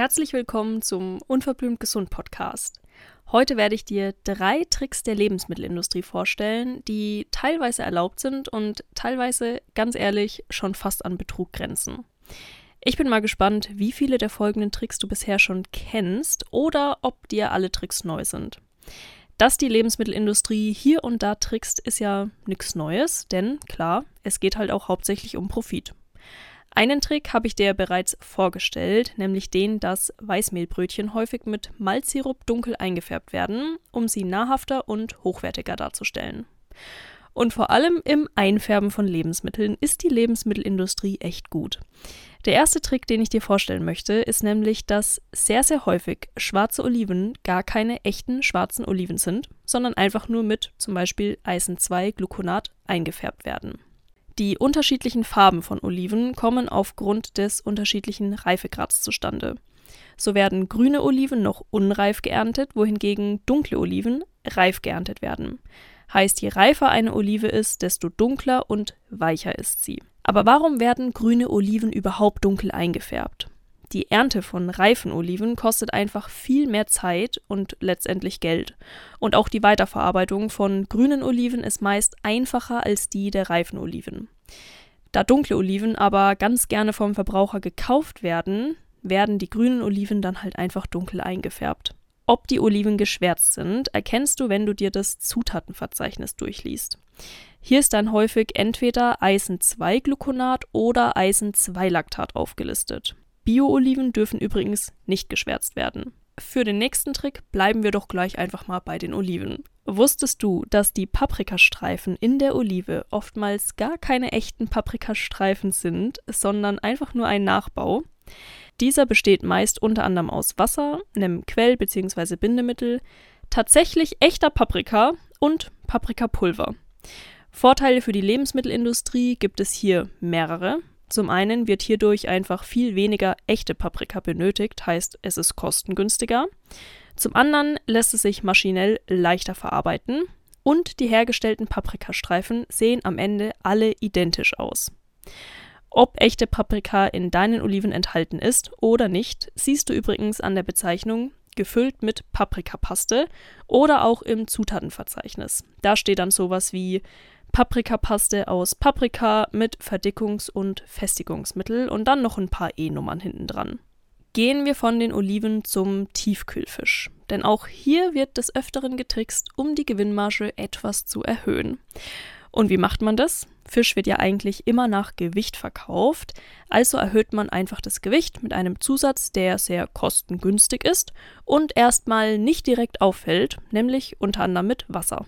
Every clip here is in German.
Herzlich willkommen zum Unverblümt Gesund Podcast. Heute werde ich dir drei Tricks der Lebensmittelindustrie vorstellen, die teilweise erlaubt sind und teilweise, ganz ehrlich, schon fast an Betrug grenzen. Ich bin mal gespannt, wie viele der folgenden Tricks du bisher schon kennst oder ob dir alle Tricks neu sind. Dass die Lebensmittelindustrie hier und da trickst, ist ja nichts Neues, denn klar, es geht halt auch hauptsächlich um Profit. Einen Trick habe ich dir bereits vorgestellt, nämlich den, dass Weißmehlbrötchen häufig mit Malzsirup dunkel eingefärbt werden, um sie nahrhafter und hochwertiger darzustellen. Und vor allem im Einfärben von Lebensmitteln ist die Lebensmittelindustrie echt gut. Der erste Trick, den ich dir vorstellen möchte, ist nämlich, dass sehr, sehr häufig schwarze Oliven gar keine echten schwarzen Oliven sind, sondern einfach nur mit zum Beispiel Eisen 2 Gluconat eingefärbt werden. Die unterschiedlichen Farben von Oliven kommen aufgrund des unterschiedlichen Reifegrads zustande. So werden grüne Oliven noch unreif geerntet, wohingegen dunkle Oliven reif geerntet werden. Heißt, je reifer eine Olive ist, desto dunkler und weicher ist sie. Aber warum werden grüne Oliven überhaupt dunkel eingefärbt? Die Ernte von reifen Oliven kostet einfach viel mehr Zeit und letztendlich Geld. Und auch die Weiterverarbeitung von grünen Oliven ist meist einfacher als die der reifen Oliven. Da dunkle Oliven aber ganz gerne vom Verbraucher gekauft werden, werden die grünen Oliven dann halt einfach dunkel eingefärbt. Ob die Oliven geschwärzt sind, erkennst du, wenn du dir das Zutatenverzeichnis durchliest. Hier ist dann häufig entweder Eisen-2-Gluconat oder Eisen-2-Lactat aufgelistet. Bio-Oliven dürfen übrigens nicht geschwärzt werden. Für den nächsten Trick bleiben wir doch gleich einfach mal bei den Oliven. Wusstest du, dass die Paprikastreifen in der Olive oftmals gar keine echten Paprikastreifen sind, sondern einfach nur ein Nachbau? Dieser besteht meist unter anderem aus Wasser, einem Quell- bzw. Bindemittel, tatsächlich echter Paprika und Paprikapulver. Vorteile für die Lebensmittelindustrie gibt es hier mehrere. Zum einen wird hierdurch einfach viel weniger echte Paprika benötigt, heißt es ist kostengünstiger. Zum anderen lässt es sich maschinell leichter verarbeiten und die hergestellten Paprikastreifen sehen am Ende alle identisch aus. Ob echte Paprika in deinen Oliven enthalten ist oder nicht, siehst du übrigens an der Bezeichnung gefüllt mit Paprikapaste oder auch im Zutatenverzeichnis. Da steht dann sowas wie Paprikapaste aus Paprika mit Verdickungs- und Festigungsmittel und dann noch ein paar E-Nummern hinten dran. Gehen wir von den Oliven zum Tiefkühlfisch. Denn auch hier wird des Öfteren getrickst, um die Gewinnmarge etwas zu erhöhen. Und wie macht man das? Fisch wird ja eigentlich immer nach Gewicht verkauft, also erhöht man einfach das Gewicht mit einem Zusatz, der sehr kostengünstig ist und erstmal nicht direkt auffällt, nämlich unter anderem mit Wasser.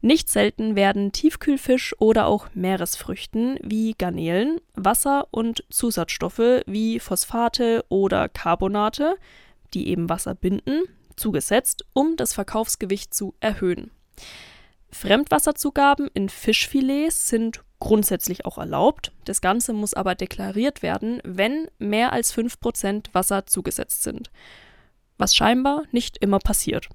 Nicht selten werden Tiefkühlfisch oder auch Meeresfrüchten wie Garnelen, Wasser und Zusatzstoffe wie Phosphate oder Carbonate, die eben Wasser binden, zugesetzt, um das Verkaufsgewicht zu erhöhen. Fremdwasserzugaben in Fischfilets sind grundsätzlich auch erlaubt. Das Ganze muss aber deklariert werden, wenn mehr als 5% Wasser zugesetzt sind. Was scheinbar nicht immer passiert.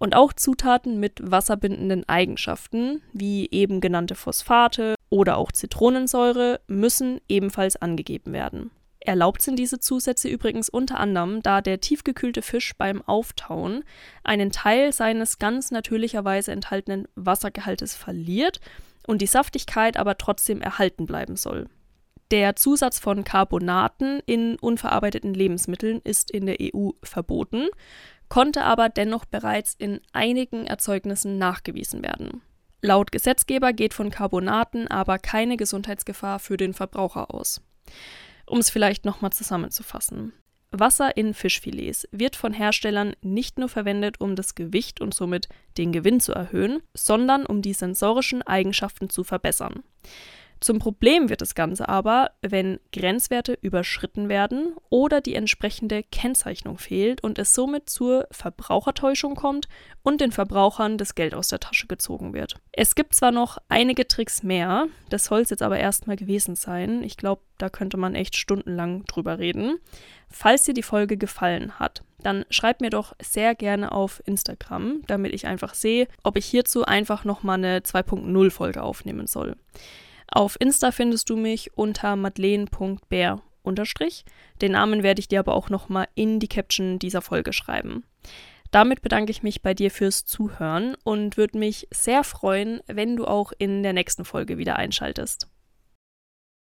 Und auch Zutaten mit wasserbindenden Eigenschaften, wie eben genannte Phosphate oder auch Zitronensäure, müssen ebenfalls angegeben werden. Erlaubt sind diese Zusätze übrigens unter anderem, da der tiefgekühlte Fisch beim Auftauen einen Teil seines ganz natürlicherweise enthaltenen Wassergehaltes verliert und die Saftigkeit aber trotzdem erhalten bleiben soll. Der Zusatz von Carbonaten in unverarbeiteten Lebensmitteln ist in der EU verboten konnte aber dennoch bereits in einigen Erzeugnissen nachgewiesen werden. Laut Gesetzgeber geht von Carbonaten aber keine Gesundheitsgefahr für den Verbraucher aus. Um es vielleicht nochmal zusammenzufassen. Wasser in Fischfilets wird von Herstellern nicht nur verwendet, um das Gewicht und somit den Gewinn zu erhöhen, sondern um die sensorischen Eigenschaften zu verbessern. Zum Problem wird das Ganze aber, wenn Grenzwerte überschritten werden oder die entsprechende Kennzeichnung fehlt und es somit zur Verbrauchertäuschung kommt und den Verbrauchern das Geld aus der Tasche gezogen wird. Es gibt zwar noch einige Tricks mehr, das soll es jetzt aber erstmal gewesen sein. Ich glaube, da könnte man echt stundenlang drüber reden. Falls dir die Folge gefallen hat, dann schreib mir doch sehr gerne auf Instagram, damit ich einfach sehe, ob ich hierzu einfach nochmal eine 2.0 Folge aufnehmen soll. Auf Insta findest du mich unter madeleine.bär- unterstrich. Den Namen werde ich dir aber auch nochmal in die Caption dieser Folge schreiben. Damit bedanke ich mich bei dir fürs Zuhören und würde mich sehr freuen, wenn du auch in der nächsten Folge wieder einschaltest.